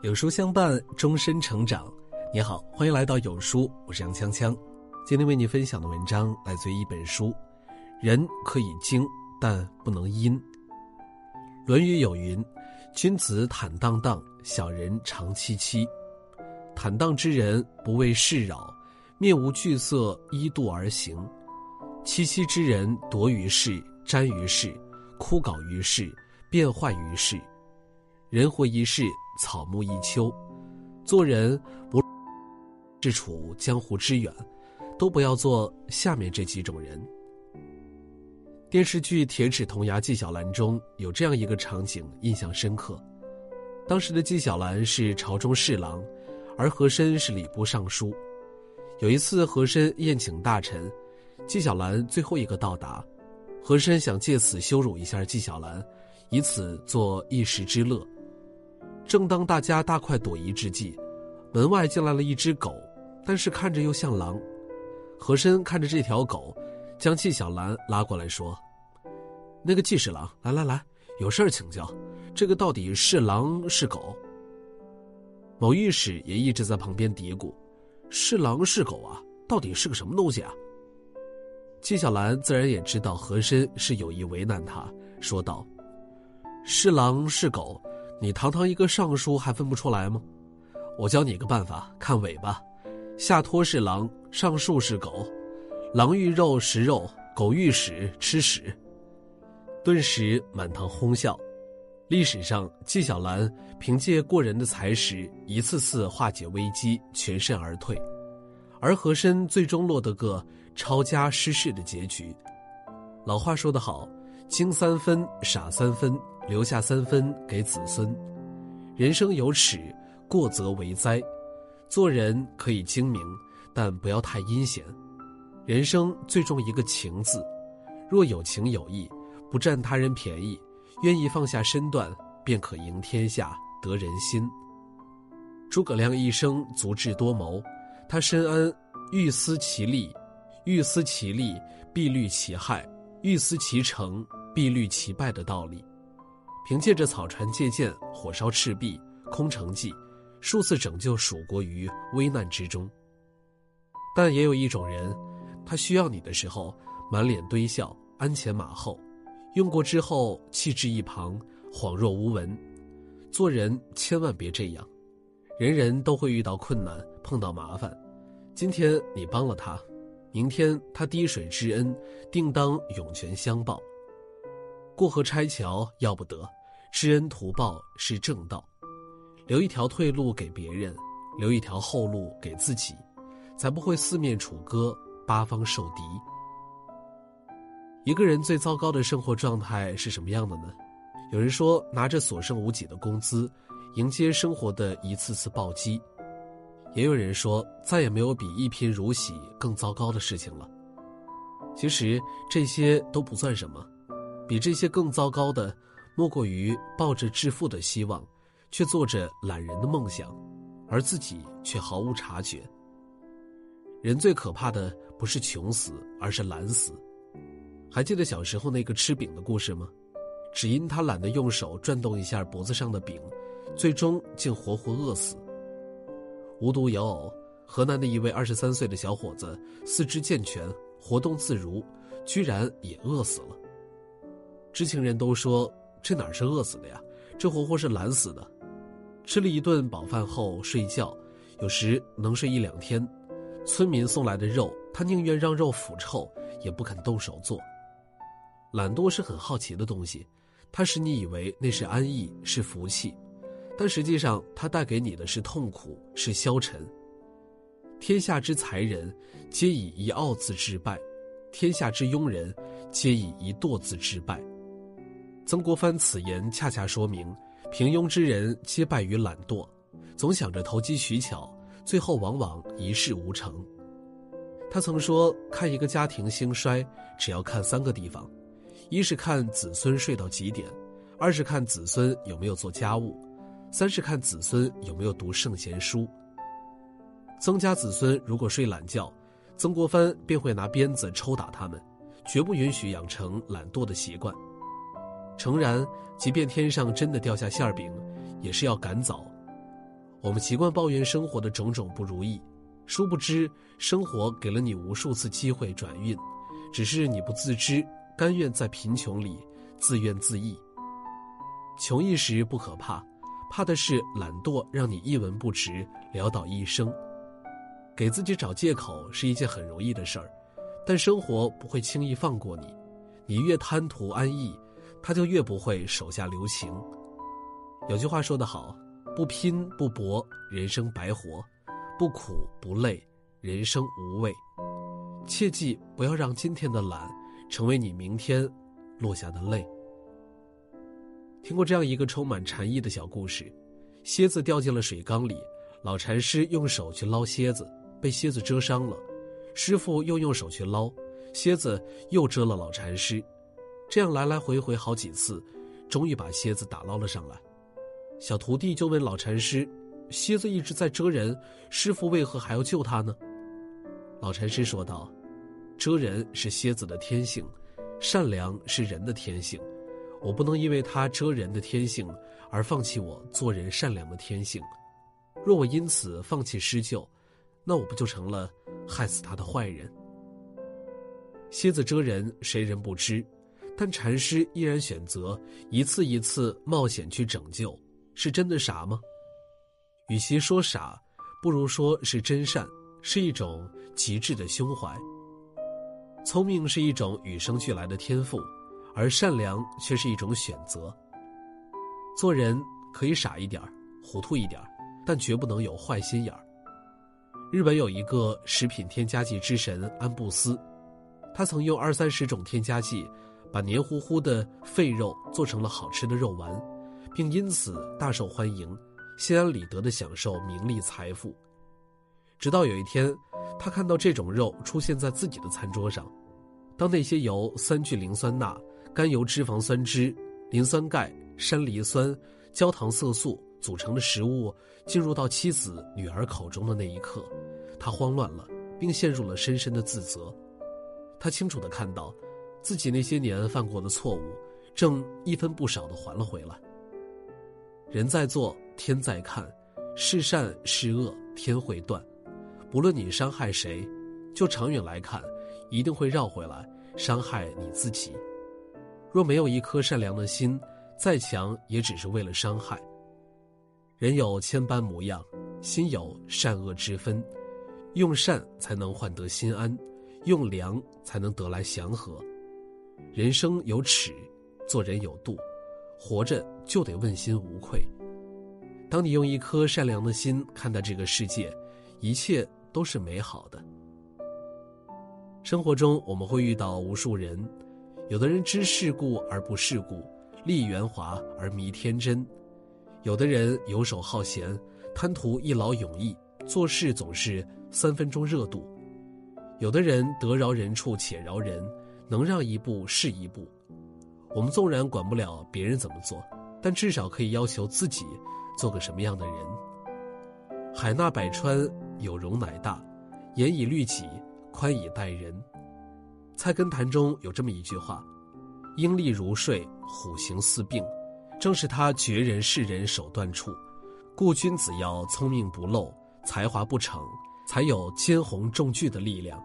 有书相伴，终身成长。你好，欢迎来到有书，我是杨锵锵。今天为你分享的文章来自于一本书，《人可以精，但不能阴》。《论语》有云：“君子坦荡荡，小人长戚戚。”坦荡之人不为事扰，面无惧色，依度而行；戚戚之人夺于事，沾于事，枯槁于事，变坏于事。人活一世，草木一秋。做人不是处江湖之远，都不要做下面这几种人。电视剧《铁齿铜牙纪晓岚》中有这样一个场景，印象深刻。当时的纪晓岚是朝中侍郎，而和珅是礼部尚书。有一次，和珅宴请大臣，纪晓岚最后一个到达，和珅想借此羞辱一下纪晓岚，以此做一时之乐。正当大家大快朵颐之际，门外进来了一只狗，但是看着又像狼。和珅看着这条狗，将纪晓岚拉过来说：“那个纪侍郎，来来来，有事儿请教。这个到底是狼是狗？”某御史也一直在旁边嘀咕：“是狼是狗啊？到底是个什么东西啊？”纪晓岚自然也知道和珅是有意为难他，说道：“是狼是狗。”你堂堂一个尚书还分不出来吗？我教你个办法，看尾巴，下托是狼，上树是狗，狼遇肉食肉，狗遇屎吃屎。顿时满堂哄笑。历史上，纪晓岚凭借过人的才识，一次次化解危机，全身而退，而和珅最终落得个抄家失势的结局。老话说得好，精三分，傻三分。留下三分给子孙，人生有尺，过则为灾。做人可以精明，但不要太阴险。人生最重一个情字，若有情有义，不占他人便宜，愿意放下身段，便可赢天下，得人心。诸葛亮一生足智多谋，他深谙欲思其利，欲思其利必虑其害；欲思其成，必虑其败的道理。凭借着草船借箭、火烧赤壁、空城计，数次拯救蜀国于危难之中。但也有一种人，他需要你的时候满脸堆笑、鞍前马后，用过之后弃之一旁，恍若无闻。做人千万别这样，人人都会遇到困难、碰到麻烦。今天你帮了他，明天他滴水之恩，定当涌泉相报。过河拆桥要不得。知恩图报是正道，留一条退路给别人，留一条后路给自己，才不会四面楚歌，八方受敌。一个人最糟糕的生活状态是什么样的呢？有人说，拿着所剩无几的工资，迎接生活的一次次暴击；也有人说，再也没有比一贫如洗更糟糕的事情了。其实这些都不算什么，比这些更糟糕的。莫过于抱着致富的希望，却做着懒人的梦想，而自己却毫无察觉。人最可怕的不是穷死，而是懒死。还记得小时候那个吃饼的故事吗？只因他懒得用手转动一下脖子上的饼，最终竟活活饿死。无独有偶，河南的一位二十三岁的小伙子，四肢健全，活动自如，居然也饿死了。知情人都说。这哪是饿死的呀？这活活是懒死的。吃了一顿饱饭后睡觉，有时能睡一两天。村民送来的肉，他宁愿让肉腐臭，也不肯动手做。懒惰是很好奇的东西，它使你以为那是安逸，是福气，但实际上它带给你的是痛苦，是消沉。天下之才人，皆以一傲字致败；天下之庸人，皆以一惰字致败。曾国藩此言恰恰说明，平庸之人皆败于懒惰，总想着投机取巧，最后往往一事无成。他曾说，看一个家庭兴衰，只要看三个地方：一是看子孙睡到几点，二是看子孙有没有做家务，三是看子孙有没有读圣贤书。曾家子孙如果睡懒觉，曾国藩便会拿鞭子抽打他们，绝不允许养成懒惰的习惯。诚然，即便天上真的掉下馅饼，也是要赶早。我们习惯抱怨生活的种种不如意，殊不知生活给了你无数次机会转运，只是你不自知，甘愿在贫穷里自怨自艾。穷一时不可怕，怕的是懒惰让你一文不值，潦倒一生。给自己找借口是一件很容易的事儿，但生活不会轻易放过你。你越贪图安逸，他就越不会手下留情。有句话说得好。不拼不搏，人生白活；不苦不累，人生无味。切记不要让今天的懒成为你明天落下的泪。听过这样一个充满禅意的小故事：蝎子掉进了水缸里，老禅师用手去捞蝎子，被蝎子蛰伤了；师傅又用手去捞，蝎子又蛰了老禅师。这样来来回回好几次，终于把蝎子打捞了上来。小徒弟就问老禅师：“蝎子一直在蛰人，师傅为何还要救他呢？”老禅师说道：“蛰人是蝎子的天性，善良是人的天性。我不能因为他蛰人的天性而放弃我做人善良的天性。若我因此放弃施救，那我不就成了害死他的坏人？”蝎子蛰人，谁人不知？但禅师依然选择一次一次冒险去拯救。是真的傻吗？与其说傻，不如说是真善，是一种极致的胸怀。聪明是一种与生俱来的天赋，而善良却是一种选择。做人可以傻一点儿糊涂一点儿但绝不能有坏心眼儿。日本有一个食品添加剂之神安布斯，他曾用二三十种添加剂，把黏糊糊的废肉做成了好吃的肉丸。并因此大受欢迎，心安理得地享受名利财富。直到有一天，他看到这种肉出现在自己的餐桌上。当那些由三聚磷酸钠、甘油脂肪酸酯、磷酸钙、山梨酸、焦糖色素组成的食物进入到妻子、女儿口中的那一刻，他慌乱了，并陷入了深深的自责。他清楚地看到，自己那些年犯过的错误，正一分不少的还了回来。人在做，天在看，是善是恶，天会断。不论你伤害谁，就长远来看，一定会绕回来伤害你自己。若没有一颗善良的心，再强也只是为了伤害。人有千般模样，心有善恶之分，用善才能换得心安，用良才能得来祥和。人生有尺，做人有度。活着就得问心无愧。当你用一颗善良的心看待这个世界，一切都是美好的。生活中我们会遇到无数人，有的人知世故而不世故，立圆滑而迷天真；有的人游手好闲，贪图一劳永逸，做事总是三分钟热度；有的人得饶人处且饶人，能让一步是一步。我们纵然管不了别人怎么做，但至少可以要求自己做个什么样的人。海纳百川，有容乃大；严以律己，宽以待人。菜根谭中有这么一句话：“鹰立如睡，虎行似病。”正是他绝人世人手段处。故君子要聪明不露，才华不逞，才有兼鸿重巨的力量。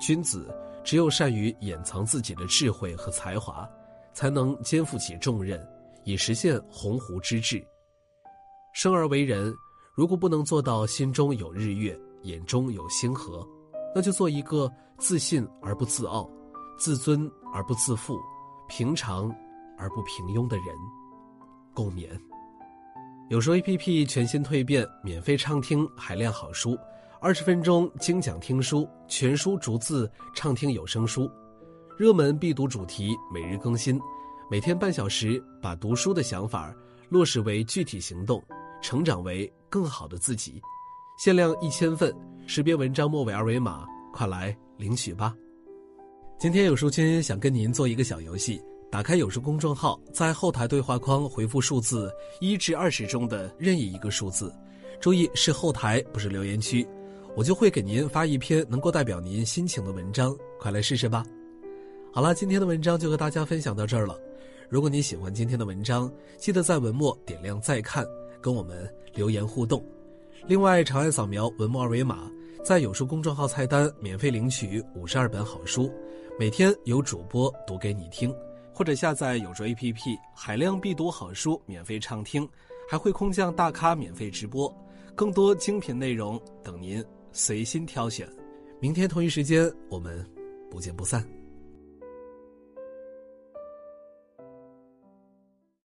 君子只有善于掩藏自己的智慧和才华。才能肩负起重任，以实现鸿鹄之志。生而为人，如果不能做到心中有日月，眼中有星河，那就做一个自信而不自傲，自尊而不自负，平常而不平庸的人。共勉。有书 APP 全新蜕变，免费畅听海量好书，二十分钟精讲听书，全书逐字畅听有声书。热门必读主题每日更新，每天半小时，把读书的想法落实为具体行动，成长为更好的自己。限量一千份，识别文章末尾二维码，快来领取吧！今天有书君想跟您做一个小游戏，打开有书公众号，在后台对话框回复数字一至二十中的任意一个数字，注意是后台，不是留言区，我就会给您发一篇能够代表您心情的文章，快来试试吧！好了，今天的文章就和大家分享到这儿了。如果你喜欢今天的文章，记得在文末点亮再看，跟我们留言互动。另外，长按扫描文末二维码，在有书公众号菜单免费领取五十二本好书，每天有主播读给你听。或者下载有书 APP，海量必读好书免费畅听，还会空降大咖免费直播，更多精品内容等您随心挑选。明天同一时间，我们不见不散。